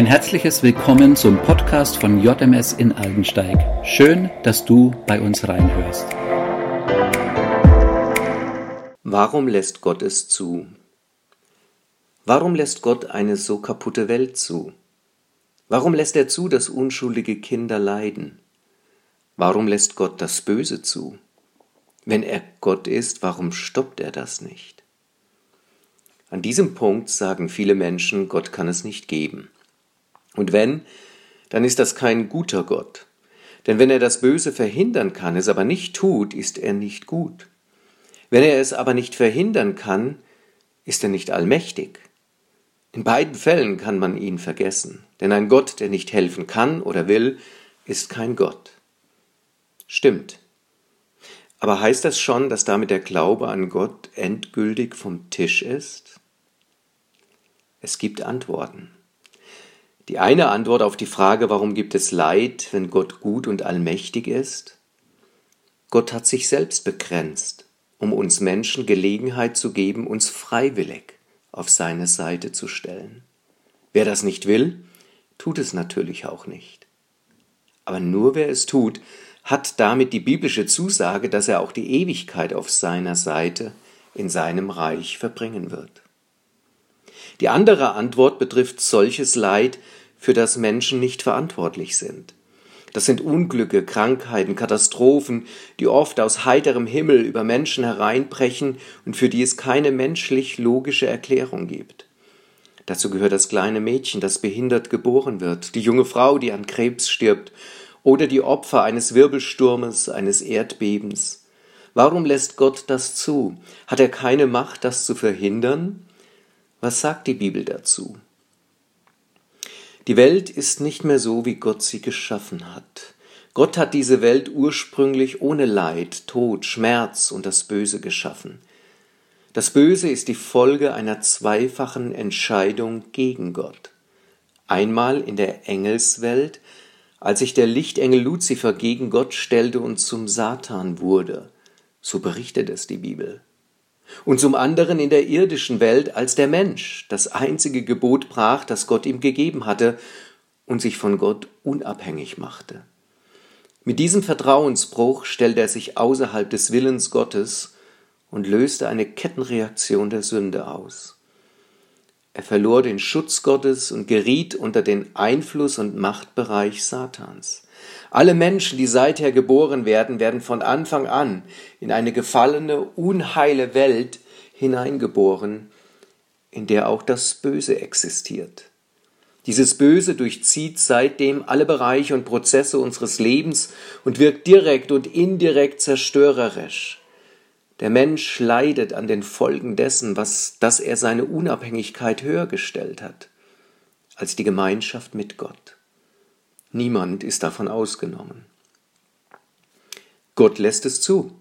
Ein herzliches Willkommen zum Podcast von JMS in Aldensteig. Schön, dass du bei uns reinhörst. Warum lässt Gott es zu? Warum lässt Gott eine so kaputte Welt zu? Warum lässt er zu, dass unschuldige Kinder leiden? Warum lässt Gott das Böse zu? Wenn er Gott ist, warum stoppt er das nicht? An diesem Punkt sagen viele Menschen, Gott kann es nicht geben. Und wenn, dann ist das kein guter Gott. Denn wenn er das Böse verhindern kann, es aber nicht tut, ist er nicht gut. Wenn er es aber nicht verhindern kann, ist er nicht allmächtig. In beiden Fällen kann man ihn vergessen, denn ein Gott, der nicht helfen kann oder will, ist kein Gott. Stimmt. Aber heißt das schon, dass damit der Glaube an Gott endgültig vom Tisch ist? Es gibt Antworten. Die eine Antwort auf die Frage, warum gibt es Leid, wenn Gott gut und allmächtig ist? Gott hat sich selbst begrenzt, um uns Menschen Gelegenheit zu geben, uns freiwillig auf seine Seite zu stellen. Wer das nicht will, tut es natürlich auch nicht. Aber nur wer es tut, hat damit die biblische Zusage, dass er auch die Ewigkeit auf seiner Seite in seinem Reich verbringen wird. Die andere Antwort betrifft solches Leid, für das Menschen nicht verantwortlich sind. Das sind Unglücke, Krankheiten, Katastrophen, die oft aus heiterem Himmel über Menschen hereinbrechen und für die es keine menschlich logische Erklärung gibt. Dazu gehört das kleine Mädchen, das behindert geboren wird, die junge Frau, die an Krebs stirbt, oder die Opfer eines Wirbelsturmes, eines Erdbebens. Warum lässt Gott das zu? Hat er keine Macht, das zu verhindern? Was sagt die Bibel dazu? Die Welt ist nicht mehr so, wie Gott sie geschaffen hat. Gott hat diese Welt ursprünglich ohne Leid, Tod, Schmerz und das Böse geschaffen. Das Böse ist die Folge einer zweifachen Entscheidung gegen Gott. Einmal in der Engelswelt, als sich der Lichtengel Luzifer gegen Gott stellte und zum Satan wurde. So berichtet es die Bibel und zum anderen in der irdischen Welt als der Mensch das einzige Gebot brach, das Gott ihm gegeben hatte und sich von Gott unabhängig machte. Mit diesem Vertrauensbruch stellte er sich außerhalb des Willens Gottes und löste eine Kettenreaktion der Sünde aus. Er verlor den Schutz Gottes und geriet unter den Einfluss und Machtbereich Satans. Alle Menschen, die seither geboren werden, werden von Anfang an in eine gefallene, unheile Welt hineingeboren, in der auch das Böse existiert. Dieses Böse durchzieht seitdem alle Bereiche und Prozesse unseres Lebens und wirkt direkt und indirekt zerstörerisch. Der Mensch leidet an den Folgen dessen, was, dass er seine Unabhängigkeit höher gestellt hat als die Gemeinschaft mit Gott. Niemand ist davon ausgenommen. Gott lässt es zu,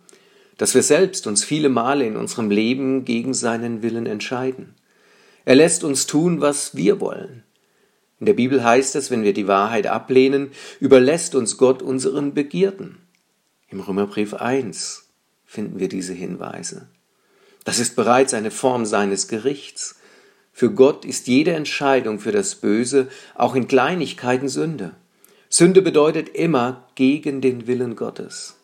dass wir selbst uns viele Male in unserem Leben gegen seinen Willen entscheiden. Er lässt uns tun, was wir wollen. In der Bibel heißt es, wenn wir die Wahrheit ablehnen, überlässt uns Gott unseren Begierden. Im Römerbrief 1 finden wir diese Hinweise. Das ist bereits eine Form seines Gerichts. Für Gott ist jede Entscheidung für das Böse auch in Kleinigkeiten Sünde. Sünde bedeutet immer gegen den Willen Gottes.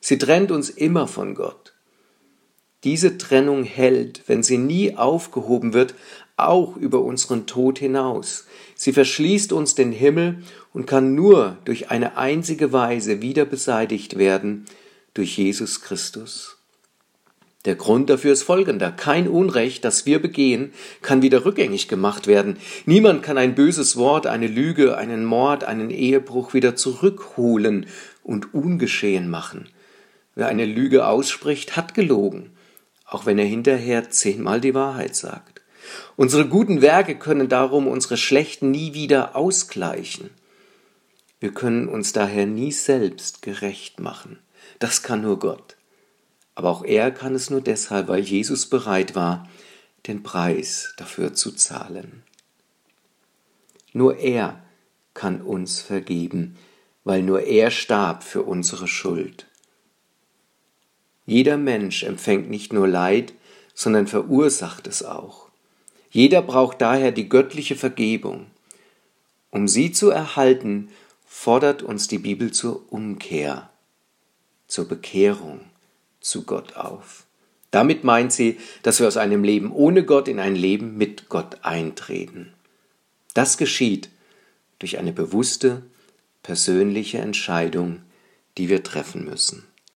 Sie trennt uns immer von Gott. Diese Trennung hält, wenn sie nie aufgehoben wird, auch über unseren Tod hinaus. Sie verschließt uns den Himmel und kann nur durch eine einzige Weise wieder beseitigt werden, durch Jesus Christus. Der Grund dafür ist folgender. Kein Unrecht, das wir begehen, kann wieder rückgängig gemacht werden. Niemand kann ein böses Wort, eine Lüge, einen Mord, einen Ehebruch wieder zurückholen und ungeschehen machen. Wer eine Lüge ausspricht, hat gelogen, auch wenn er hinterher zehnmal die Wahrheit sagt. Unsere guten Werke können darum unsere schlechten nie wieder ausgleichen. Wir können uns daher nie selbst gerecht machen. Das kann nur Gott. Aber auch er kann es nur deshalb, weil Jesus bereit war, den Preis dafür zu zahlen. Nur er kann uns vergeben, weil nur er starb für unsere Schuld. Jeder Mensch empfängt nicht nur Leid, sondern verursacht es auch. Jeder braucht daher die göttliche Vergebung. Um sie zu erhalten, fordert uns die Bibel zur Umkehr, zur Bekehrung zu Gott auf. Damit meint sie, dass wir aus einem Leben ohne Gott in ein Leben mit Gott eintreten. Das geschieht durch eine bewusste, persönliche Entscheidung, die wir treffen müssen.